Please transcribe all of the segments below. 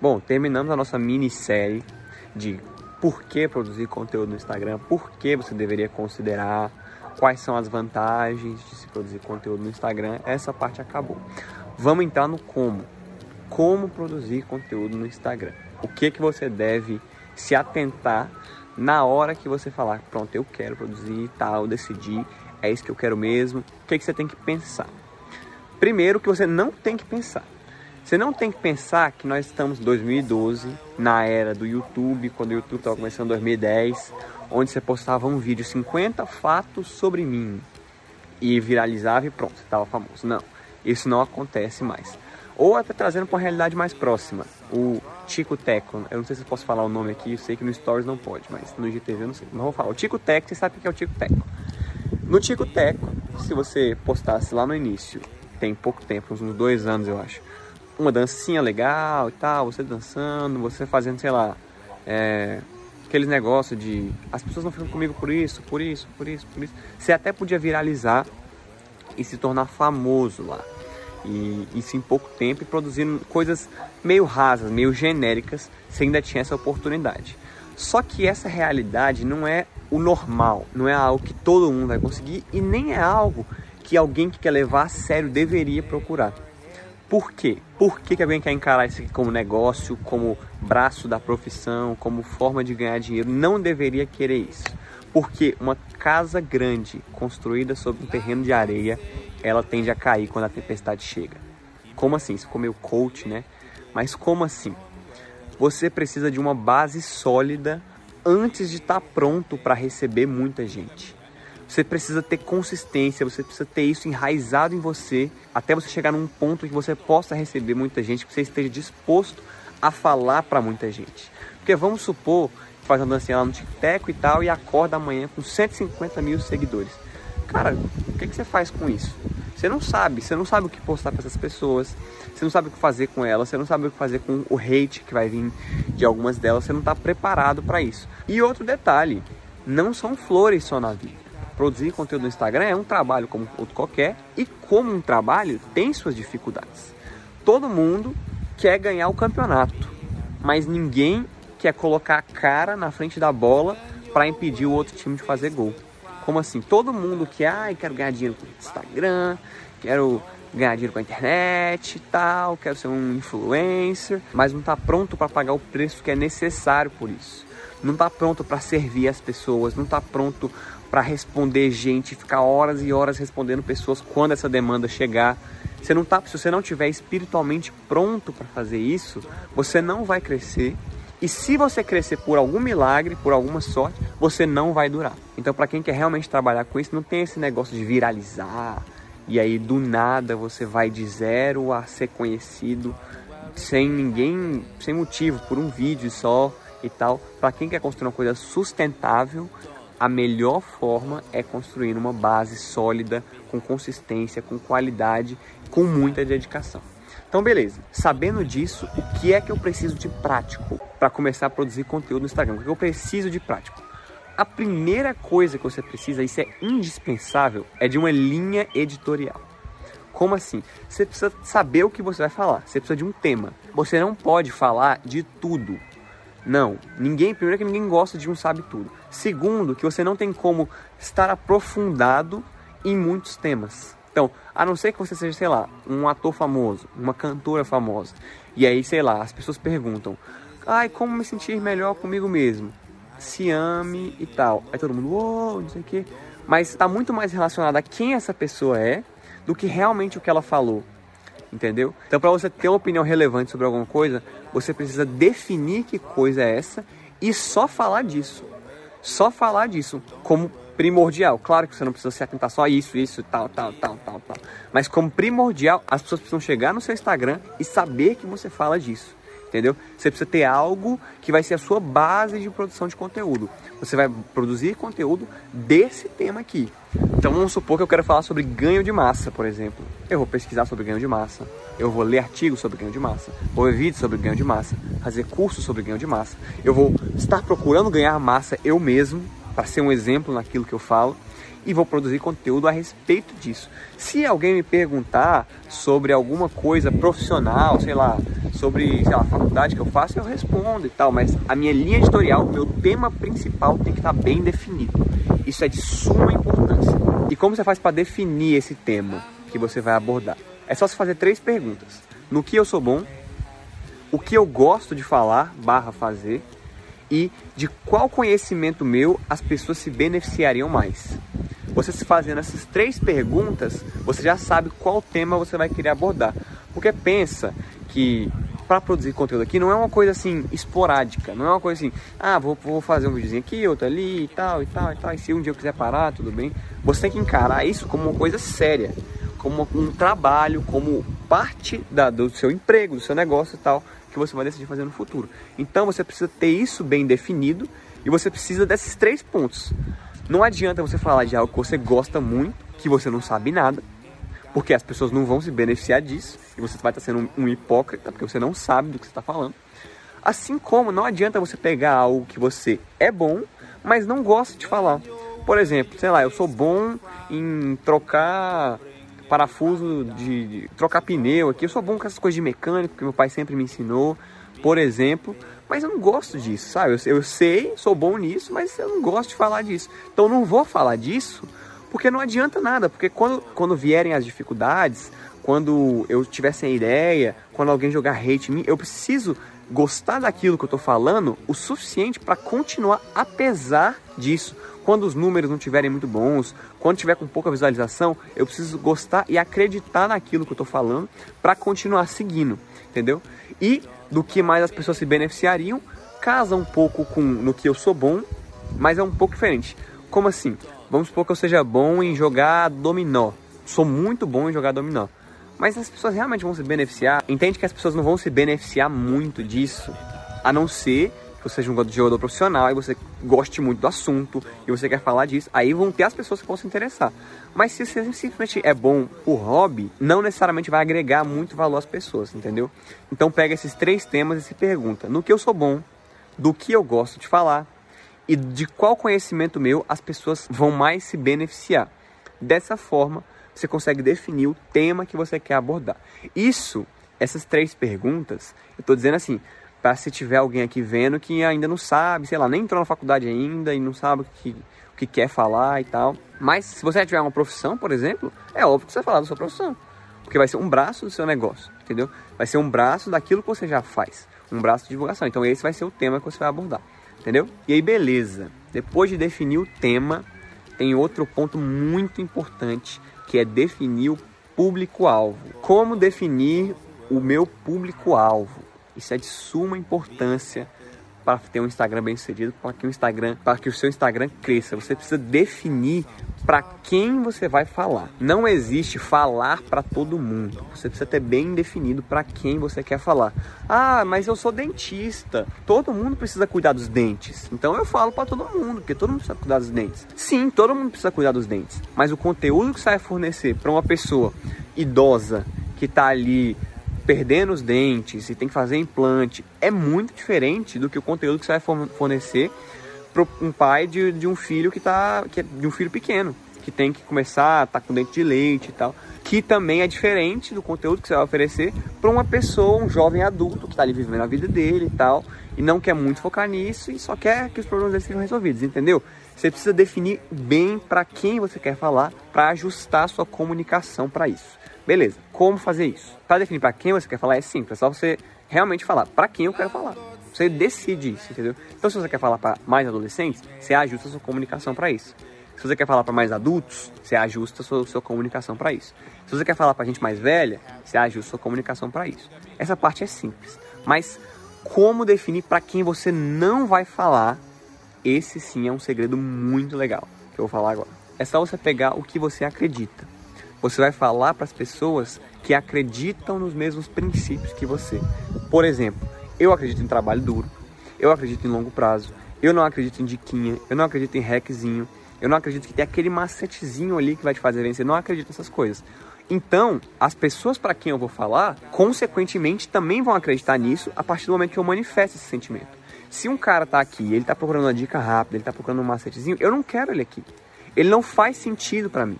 Bom, terminamos a nossa minissérie de por que produzir conteúdo no Instagram, por que você deveria considerar, quais são as vantagens de se produzir conteúdo no Instagram. Essa parte acabou. Vamos entrar no como. Como produzir conteúdo no Instagram. O que que você deve se atentar na hora que você falar, pronto, eu quero produzir tal, decidi, é isso que eu quero mesmo. O que que você tem que pensar? Primeiro que você não tem que pensar. Você não tem que pensar que nós estamos em 2012, na era do YouTube, quando o YouTube estava começando em 2010, onde você postava um vídeo 50 fatos sobre mim e viralizava e pronto, você estava famoso. Não, isso não acontece mais. Ou até trazendo para uma realidade mais próxima. O Tico Teco, eu não sei se eu posso falar o nome aqui, eu sei que no Stories não pode, mas no IGTV eu não sei. Mas vou falar. O Tico Teco, você sabe o que é o Tico Teco. No Tico Teco, se você postasse lá no início, tem pouco tempo, uns dois anos eu acho, uma dancinha legal e tal, você dançando, você fazendo, sei lá, é, aqueles negócios de as pessoas não ficam comigo por isso, por isso, por isso, por isso. Você até podia viralizar e se tornar famoso lá. E isso em pouco tempo e produzindo coisas meio rasas, meio genéricas, você ainda tinha essa oportunidade. Só que essa realidade não é o normal, não é algo que todo mundo vai conseguir e nem é algo que alguém que quer levar a sério deveria procurar. Por quê? Por que, que alguém quer encarar isso aqui como negócio, como braço da profissão, como forma de ganhar dinheiro? Não deveria querer isso. Porque uma casa grande construída sobre um terreno de areia, ela tende a cair quando a tempestade chega. Como assim? Isso ficou meio coach, né? Mas como assim? Você precisa de uma base sólida antes de estar pronto para receber muita gente. Você precisa ter consistência, você precisa ter isso enraizado em você até você chegar num ponto que você possa receber muita gente, que você esteja disposto a falar para muita gente. Porque vamos supor que faz uma dancinha lá no TikTok e tal e acorda amanhã com 150 mil seguidores. Cara, o que, que você faz com isso? Você não sabe, você não sabe o que postar para essas pessoas, você não sabe o que fazer com elas, você não sabe o que fazer com o hate que vai vir de algumas delas, você não está preparado para isso. E outro detalhe, não são flores só na vida produzir conteúdo no Instagram é um trabalho como outro qualquer e como um trabalho tem suas dificuldades. Todo mundo quer ganhar o campeonato, mas ninguém quer colocar a cara na frente da bola para impedir o outro time de fazer gol. Como assim? Todo mundo quer, ai, quero ganhar dinheiro com o Instagram, quero ganhar dinheiro com a internet e tal, quero ser um influencer, mas não está pronto para pagar o preço que é necessário por isso. Não está pronto para servir as pessoas, não está pronto para responder gente, ficar horas e horas respondendo pessoas quando essa demanda chegar. Você não tá, se você não tiver espiritualmente pronto para fazer isso, você não vai crescer. E se você crescer por algum milagre, por alguma sorte, você não vai durar. Então, para quem quer realmente trabalhar com isso, não tem esse negócio de viralizar e aí do nada você vai de zero a ser conhecido sem ninguém, sem motivo, por um vídeo só e tal. Para quem quer construir uma coisa sustentável, a melhor forma é construir uma base sólida, com consistência, com qualidade, com muita dedicação. Então, beleza. Sabendo disso, o que é que eu preciso de prático para começar a produzir conteúdo no Instagram? O que eu preciso de prático? A primeira coisa que você precisa, isso é indispensável, é de uma linha editorial. Como assim? Você precisa saber o que você vai falar. Você precisa de um tema. Você não pode falar de tudo. Não, ninguém, primeiro que ninguém gosta de um sabe tudo. Segundo, que você não tem como estar aprofundado em muitos temas. Então, a não ser que você seja, sei lá, um ator famoso, uma cantora famosa. E aí, sei lá, as pessoas perguntam: "Ai, como me sentir melhor comigo mesmo?" Se ame e tal. Aí todo mundo, uou, não sei o quê. Mas está muito mais relacionado a quem essa pessoa é do que realmente o que ela falou entendeu? Então, para você ter uma opinião relevante sobre alguma coisa, você precisa definir que coisa é essa e só falar disso. Só falar disso como primordial. Claro que você não precisa se atentar só a isso, isso, tal, tal, tal, tal, tal. Mas como primordial, as pessoas precisam chegar no seu Instagram e saber que você fala disso entendeu? Você precisa ter algo que vai ser a sua base de produção de conteúdo. Você vai produzir conteúdo desse tema aqui. Então vamos supor que eu quero falar sobre ganho de massa, por exemplo. Eu vou pesquisar sobre ganho de massa, eu vou ler artigos sobre ganho de massa, vou ver vídeos sobre ganho de massa, fazer cursos sobre ganho de massa. Eu vou estar procurando ganhar massa eu mesmo, para ser um exemplo naquilo que eu falo e vou produzir conteúdo a respeito disso. Se alguém me perguntar sobre alguma coisa profissional, sei lá, sobre sei lá, a faculdade que eu faço, eu respondo e tal, mas a minha linha editorial, o meu tema principal tem que estar bem definido. Isso é de suma importância. E como você faz para definir esse tema que você vai abordar? É só se fazer três perguntas. No que eu sou bom, o que eu gosto de falar barra fazer e de qual conhecimento meu as pessoas se beneficiariam mais. Você se fazendo essas três perguntas, você já sabe qual tema você vai querer abordar. Porque pensa que para produzir conteúdo aqui não é uma coisa assim esporádica, não é uma coisa assim, ah, vou, vou fazer um videozinho aqui, outro ali e tal e tal e tal, e se um dia eu quiser parar, tudo bem. Você tem que encarar isso como uma coisa séria, como um trabalho, como parte da, do seu emprego, do seu negócio e tal que você vai decidir fazer no futuro. Então você precisa ter isso bem definido e você precisa desses três pontos. Não adianta você falar de algo que você gosta muito, que você não sabe nada, porque as pessoas não vão se beneficiar disso e você vai estar sendo um, hipócrita porque você não sabe do que você está falando. Assim como não adianta você pegar algo que você é bom, mas não gosta de falar. Por exemplo, sei lá, eu sou bom em trocar parafuso de, de, trocar pneu aqui. Eu sou bom com essas coisas de mecânico, que meu pai sempre me ensinou, por exemplo. Mas eu não gosto disso, sabe? Eu, eu sei, sou bom nisso, mas eu não gosto de falar disso. Então não vou falar disso porque não adianta nada. Porque quando, quando vierem as dificuldades, quando eu tiver sem ideia, quando alguém jogar hate em mim, eu preciso gostar daquilo que eu estou falando o suficiente para continuar apesar disso. Quando os números não estiverem muito bons, quando tiver com pouca visualização, eu preciso gostar e acreditar naquilo que eu estou falando para continuar seguindo, entendeu? E do que mais as pessoas se beneficiariam, casa um pouco com no que eu sou bom, mas é um pouco diferente. Como assim? Vamos supor que eu seja bom em jogar dominó. Sou muito bom em jogar dominó. Mas as pessoas realmente vão se beneficiar. Entende que as pessoas não vão se beneficiar muito disso, a não ser que você seja um jogador profissional e você goste muito do assunto e você quer falar disso, aí vão ter as pessoas que vão se interessar. Mas se você simplesmente é bom por hobby, não necessariamente vai agregar muito valor às pessoas, entendeu? Então pega esses três temas e se pergunta: no que eu sou bom, do que eu gosto de falar e de qual conhecimento meu as pessoas vão mais se beneficiar. Dessa forma, você consegue definir o tema que você quer abordar. Isso, essas três perguntas, eu estou dizendo assim, para se tiver alguém aqui vendo que ainda não sabe, sei lá, nem entrou na faculdade ainda e não sabe o que, o que quer falar e tal. Mas se você tiver uma profissão, por exemplo, é óbvio que você vai falar da sua profissão. Porque vai ser um braço do seu negócio, entendeu? Vai ser um braço daquilo que você já faz. Um braço de divulgação. Então esse vai ser o tema que você vai abordar. Entendeu? E aí, beleza. Depois de definir o tema, tem outro ponto muito importante que é definir o público-alvo. Como definir o meu público-alvo? Isso é de suma importância para ter um Instagram bem sucedido, para que o Instagram, para que o seu Instagram cresça. Você precisa definir para quem você vai falar. Não existe falar para todo mundo. Você precisa ter bem definido para quem você quer falar. Ah, mas eu sou dentista. Todo mundo precisa cuidar dos dentes. Então eu falo para todo mundo, porque todo mundo precisa cuidar dos dentes. Sim, todo mundo precisa cuidar dos dentes. Mas o conteúdo que você vai fornecer para uma pessoa idosa que está ali perdendo os dentes e tem que fazer implante é muito diferente do que o conteúdo que você vai fornecer para um pai de, de um filho que tá que é de um filho pequeno que tem que começar a tá com dente de leite e tal que também é diferente do conteúdo que você vai oferecer para uma pessoa um jovem adulto que está ali vivendo a vida dele e tal e não quer muito focar nisso e só quer que os problemas dele sejam resolvidos entendeu? Você precisa definir bem para quem você quer falar para ajustar sua comunicação para isso Beleza, como fazer isso? Para definir para quem você quer falar é simples, é só você realmente falar para quem eu quero falar. Você decide isso, entendeu? Então, se você quer falar para mais adolescentes, você ajusta a sua comunicação para isso. Se você quer falar para mais adultos, você ajusta a sua, sua comunicação para isso. Se você quer falar para gente mais velha, você ajusta a sua comunicação para isso. Essa parte é simples. Mas como definir para quem você não vai falar, esse sim é um segredo muito legal que eu vou falar agora. É só você pegar o que você acredita. Você vai falar para as pessoas que acreditam nos mesmos princípios que você. Por exemplo, eu acredito em trabalho duro, eu acredito em longo prazo, eu não acredito em diquinha, eu não acredito em hackzinho, eu não acredito que tem aquele macetezinho ali que vai te fazer vencer, eu não acredito nessas coisas. Então, as pessoas para quem eu vou falar, consequentemente, também vão acreditar nisso a partir do momento que eu manifesto esse sentimento. Se um cara tá aqui, ele tá procurando uma dica rápida, ele tá procurando um macetezinho, eu não quero ele aqui. Ele não faz sentido para mim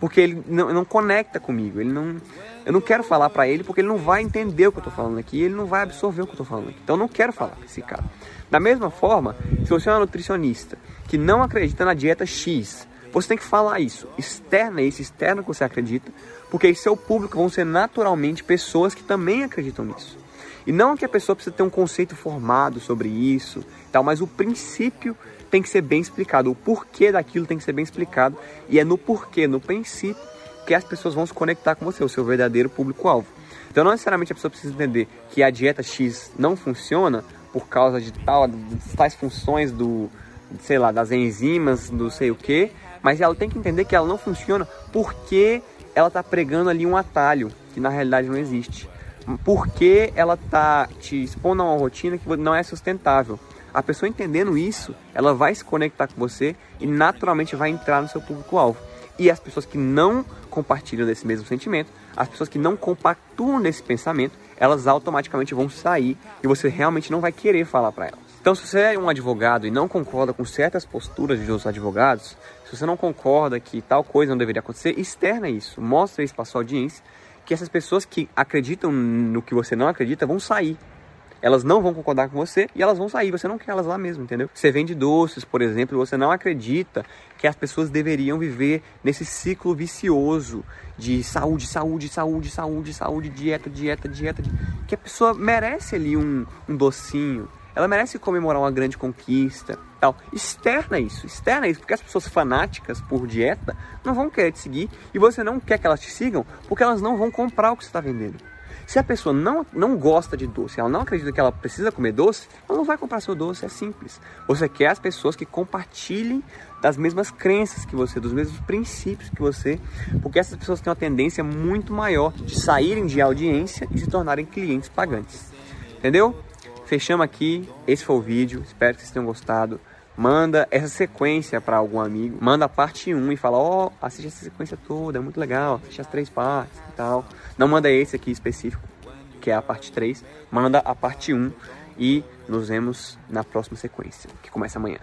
porque ele não, não conecta comigo, ele não, Eu não quero falar para ele porque ele não vai entender o que eu tô falando aqui, ele não vai absorver o que eu tô falando aqui. Então eu não quero falar com esse cara. Da mesma forma, se você é um nutricionista que não acredita na dieta X, você tem que falar isso, externa isso, externa que você acredita, porque seu público vão ser naturalmente pessoas que também acreditam nisso. E não que a pessoa precisa ter um conceito formado sobre isso, tal, mas o princípio tem que ser bem explicado, o porquê daquilo tem que ser bem explicado, e é no porquê, no princípio, que as pessoas vão se conectar com você, o seu verdadeiro público-alvo. Então, não necessariamente a pessoa precisa entender que a dieta X não funciona por causa de tal, de tais funções do, sei lá, das enzimas, do sei o que, mas ela tem que entender que ela não funciona porque ela está pregando ali um atalho que na realidade não existe. Porque ela está te expondo a uma rotina que não é sustentável. A pessoa entendendo isso, ela vai se conectar com você e naturalmente vai entrar no seu público-alvo. E as pessoas que não compartilham desse mesmo sentimento, as pessoas que não compactuam nesse pensamento, elas automaticamente vão sair e você realmente não vai querer falar para elas. Então, se você é um advogado e não concorda com certas posturas de outros advogados, se você não concorda que tal coisa não deveria acontecer, externa isso, mostra isso para sua audiência, que essas pessoas que acreditam no que você não acredita vão sair elas não vão concordar com você e elas vão sair. Você não quer elas lá mesmo, entendeu? Você vende doces, por exemplo, você não acredita que as pessoas deveriam viver nesse ciclo vicioso de saúde, saúde, saúde, saúde, saúde, dieta, dieta, dieta. Que a pessoa merece ali um, um docinho, ela merece comemorar uma grande conquista, tal. Externa isso, externa isso, porque as pessoas fanáticas por dieta não vão querer te seguir e você não quer que elas te sigam porque elas não vão comprar o que você está vendendo. Se a pessoa não, não gosta de doce, ela não acredita que ela precisa comer doce, ela não vai comprar seu doce, é simples. Você quer as pessoas que compartilhem das mesmas crenças que você, dos mesmos princípios que você, porque essas pessoas têm uma tendência muito maior de saírem de audiência e se tornarem clientes pagantes. Entendeu? Fechamos aqui, esse foi o vídeo, espero que vocês tenham gostado. Manda essa sequência para algum amigo, manda a parte 1 e fala, ó, oh, assiste essa sequência toda, é muito legal, assiste as três partes e tal. Não manda esse aqui específico, que é a parte 3, manda a parte 1 e nos vemos na próxima sequência, que começa amanhã.